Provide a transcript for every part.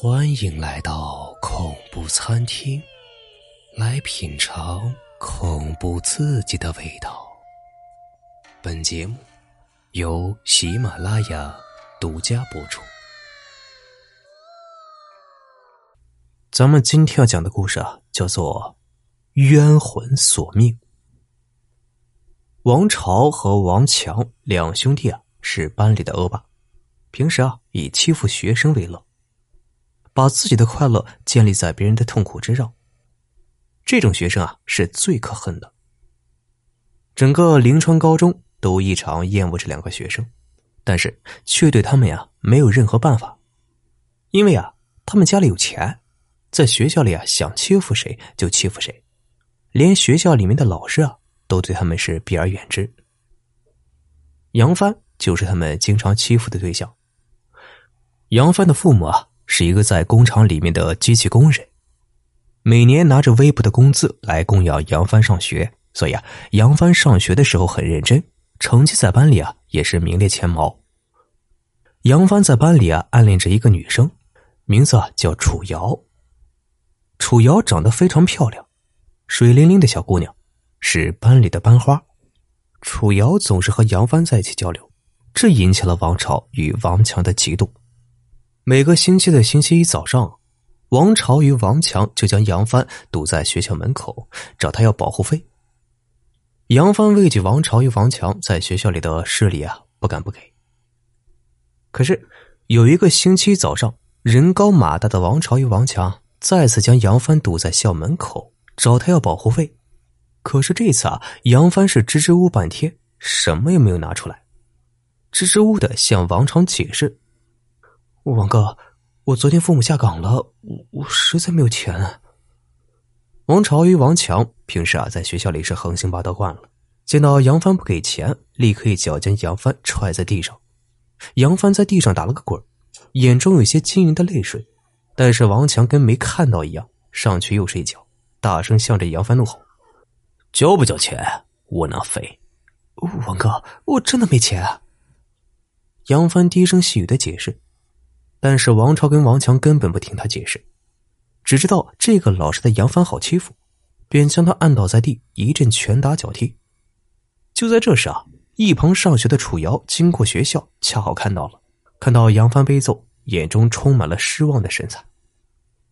欢迎来到恐怖餐厅，来品尝恐怖刺激的味道。本节目由喜马拉雅独家播出。咱们今天要讲的故事啊，叫做《冤魂索命》。王朝和王强两兄弟啊，是班里的恶霸，平时啊以欺负学生为乐。把自己的快乐建立在别人的痛苦之上，这种学生啊是最可恨的。整个临川高中都异常厌恶这两个学生，但是却对他们呀没有任何办法，因为啊他们家里有钱，在学校里啊想欺负谁就欺负谁，连学校里面的老师啊都对他们是避而远之。杨帆就是他们经常欺负的对象。杨帆的父母啊。是一个在工厂里面的机器工人，每年拿着微薄的工资来供养杨帆上学，所以啊，杨帆上学的时候很认真，成绩在班里啊也是名列前茅。杨帆在班里啊暗恋着一个女生，名字啊叫楚瑶。楚瑶长得非常漂亮，水灵灵的小姑娘，是班里的班花。楚瑶总是和杨帆在一起交流，这引起了王朝与王强的嫉妒。每个星期的星期一早上，王朝与王强就将杨帆堵在学校门口，找他要保护费。杨帆畏惧王朝与王强在学校里的势力啊，不敢不给。可是有一个星期早上，人高马大的王朝与王强再次将杨帆堵在校门口，找他要保护费。可是这次啊，杨帆是支支吾吾半天，什么也没有拿出来，支支吾吾的向王朝解释。王哥，我昨天父母下岗了，我我实在没有钱。王朝与王强平时啊在学校里是横行霸道惯了，见到杨帆不给钱，立刻一脚将杨帆踹在地上。杨帆在地上打了个滚，眼中有些晶莹的泪水，但是王强跟没看到一样，上去又是一脚，大声向着杨帆怒吼：“交不交钱？窝囊废！”王哥，我真的没钱。杨帆低声细语的解释。但是王超跟王强根本不听他解释，只知道这个老实的杨帆好欺负，便将他按倒在地，一阵拳打脚踢。就在这时啊，一旁上学的楚瑶经过学校，恰好看到了，看到杨帆被揍，眼中充满了失望的神采。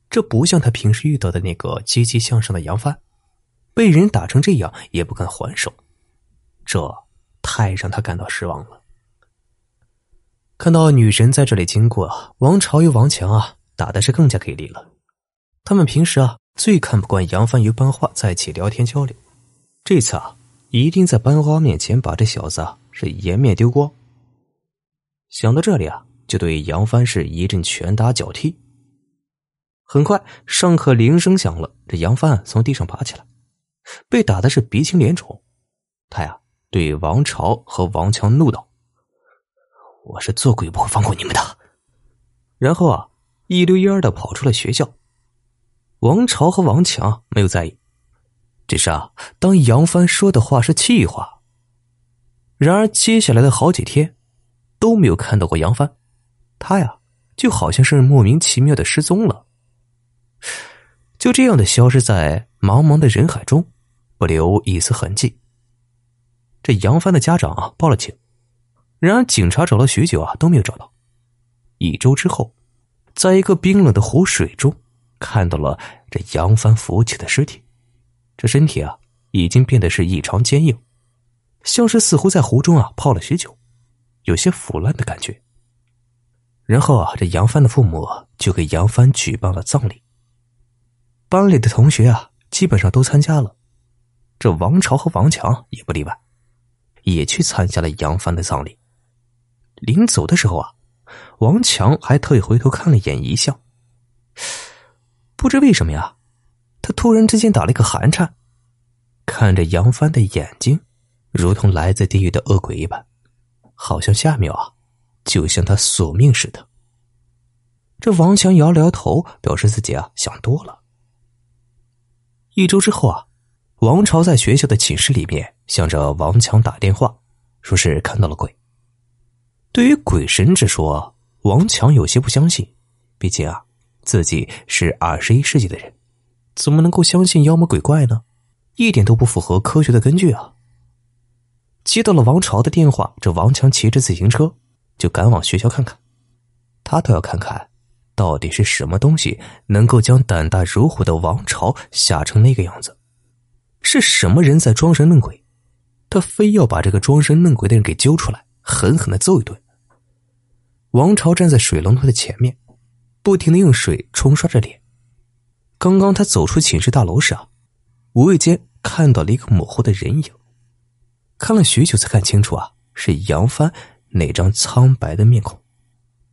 这不像他平时遇到的那个积极向上的杨帆，被人打成这样也不敢还手，这太让他感到失望了。看到女神在这里经过，王朝与王强啊打的是更加给力了。他们平时啊最看不惯杨帆与班花在一起聊天交流，这次啊一定在班花面前把这小子啊是颜面丢光。想到这里啊，就对杨帆是一阵拳打脚踢。很快，上课铃声响了，这杨帆从地上爬起来，被打的是鼻青脸肿。他呀对王朝和王强怒道。我是做鬼也不会放过你们的。然后啊，一溜烟的跑出了学校。王朝和王强没有在意，只是啊，当杨帆说的话是气话。然而接下来的好几天都没有看到过杨帆，他呀就好像是莫名其妙的失踪了，就这样的消失在茫茫的人海中，不留一丝痕迹。这杨帆的家长啊报了警。然而，警察找了许久啊，都没有找到。一周之后，在一个冰冷的湖水中，看到了这杨帆浮起的尸体。这身体啊，已经变得是异常坚硬，像是似乎在湖中啊泡了许久，有些腐烂的感觉。然后啊，这杨帆的父母就给杨帆举办了葬礼。班里的同学啊，基本上都参加了，这王朝和王强也不例外，也去参加了杨帆的葬礼。临走的时候啊，王强还特意回头看了一眼遗像。不知为什么呀，他突然之间打了一个寒颤，看着杨帆的眼睛，如同来自地狱的恶鬼一般，好像下面啊就向他索命似的。这王强摇了摇头，表示自己啊想多了。一周之后啊，王朝在学校的寝室里面向着王强打电话，说是看到了鬼。对于鬼神之说，王强有些不相信，毕竟啊，自己是二十一世纪的人，怎么能够相信妖魔鬼怪呢？一点都不符合科学的根据啊！接到了王朝的电话，这王强骑着自行车就赶往学校看看，他倒要看看，到底是什么东西能够将胆大如虎的王朝吓成那个样子？是什么人在装神弄鬼？他非要把这个装神弄鬼的人给揪出来，狠狠的揍一顿。王朝站在水龙头的前面。不停的用水冲刷着脸。刚刚他走出寝室大楼时啊，无意间看到了一个模糊的人影，看了许久才看清楚啊，是杨帆那张苍白的面孔，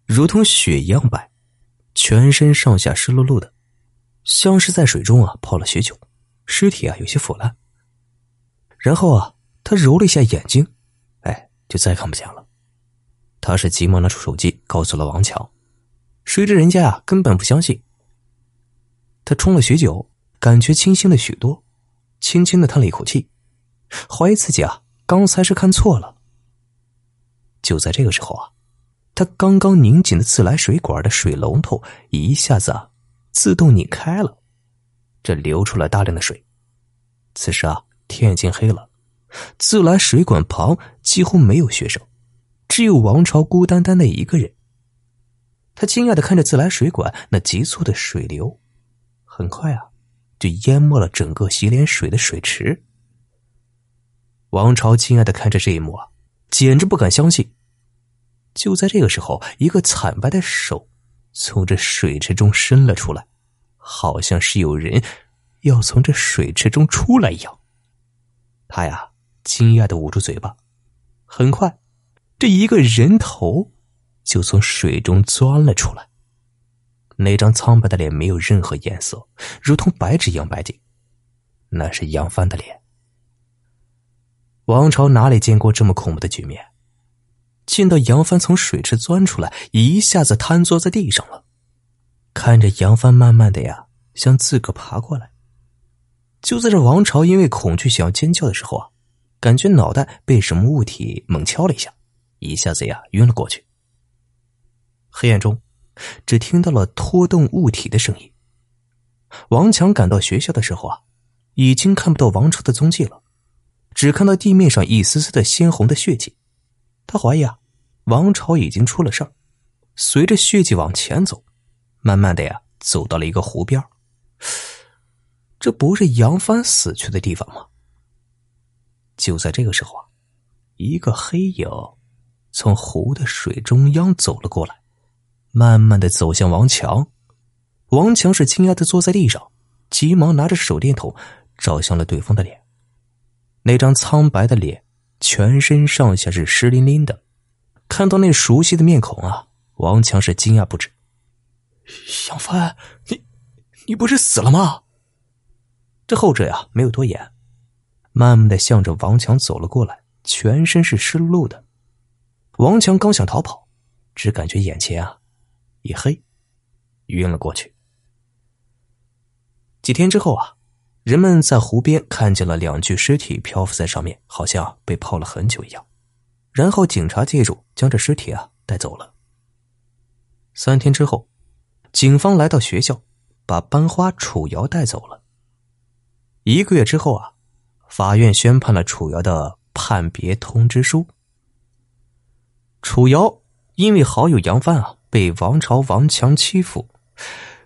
如同雪一样白，全身上下湿漉漉的，像是在水中啊泡了许久，尸体啊有些腐烂。然后啊，他揉了一下眼睛，哎，就再看不见了。他是急忙拿出手机，告诉了王强。谁知人家啊根本不相信。他冲了许久，感觉清新了许多，轻轻的叹了一口气，怀疑自己啊刚才是看错了。就在这个时候啊，他刚刚拧紧的自来水管的水龙头一下子啊自动拧开了，这流出了大量的水。此时啊天已经黑了，自来水管旁几乎没有学生，只有王朝孤单单的一个人。他惊讶的看着自来水管那急促的水流，很快啊，就淹没了整个洗脸水的水池。王朝惊讶的看着这一幕啊，简直不敢相信。就在这个时候，一个惨白的手从这水池中伸了出来，好像是有人要从这水池中出来一样。他呀，惊讶的捂住嘴巴。很快，这一个人头。就从水中钻了出来。那张苍白的脸没有任何颜色，如同白纸一样白净。那是杨帆的脸。王朝哪里见过这么恐怖的局面？见到杨帆从水池钻出来，一下子瘫坐在地上了。看着杨帆慢慢的呀向自个爬过来。就在这王朝因为恐惧想要尖叫的时候啊，感觉脑袋被什么物体猛敲了一下，一下子呀晕了过去。黑暗中，只听到了拖动物体的声音。王强赶到学校的时候啊，已经看不到王朝的踪迹了，只看到地面上一丝丝的鲜红的血迹。他怀疑啊，王朝已经出了事儿。随着血迹往前走，慢慢的呀，走到了一个湖边。这不是杨帆死去的地方吗？就在这个时候啊，一个黑影从湖的水中央走了过来。慢慢的走向王强，王强是惊讶的坐在地上，急忙拿着手电筒照向了对方的脸。那张苍白的脸，全身上下是湿淋淋的。看到那熟悉的面孔啊，王强是惊讶不止。杨帆，你，你不是死了吗？这后者呀没有多言，慢慢的向着王强走了过来，全身是湿漉漉的。王强刚想逃跑，只感觉眼前啊。一黑，晕了过去。几天之后啊，人们在湖边看见了两具尸体漂浮在上面，好像被泡了很久一样。然后警察介入，将这尸体啊带走了。三天之后，警方来到学校，把班花楚瑶带走了。一个月之后啊，法院宣判了楚瑶的判别通知书。楚瑶因为好友杨帆啊。被王朝王强欺负，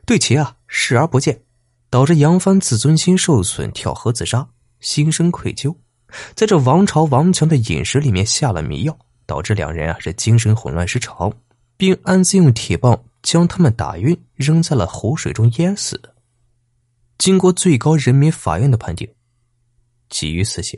对其啊视而不见，导致杨帆自尊心受损，跳河自杀，心生愧疚。在这王朝王强的饮食里面下了迷药，导致两人啊是精神混乱失常，并暗自用铁棒将他们打晕，扔在了湖水中淹死。经过最高人民法院的判定，给予死刑。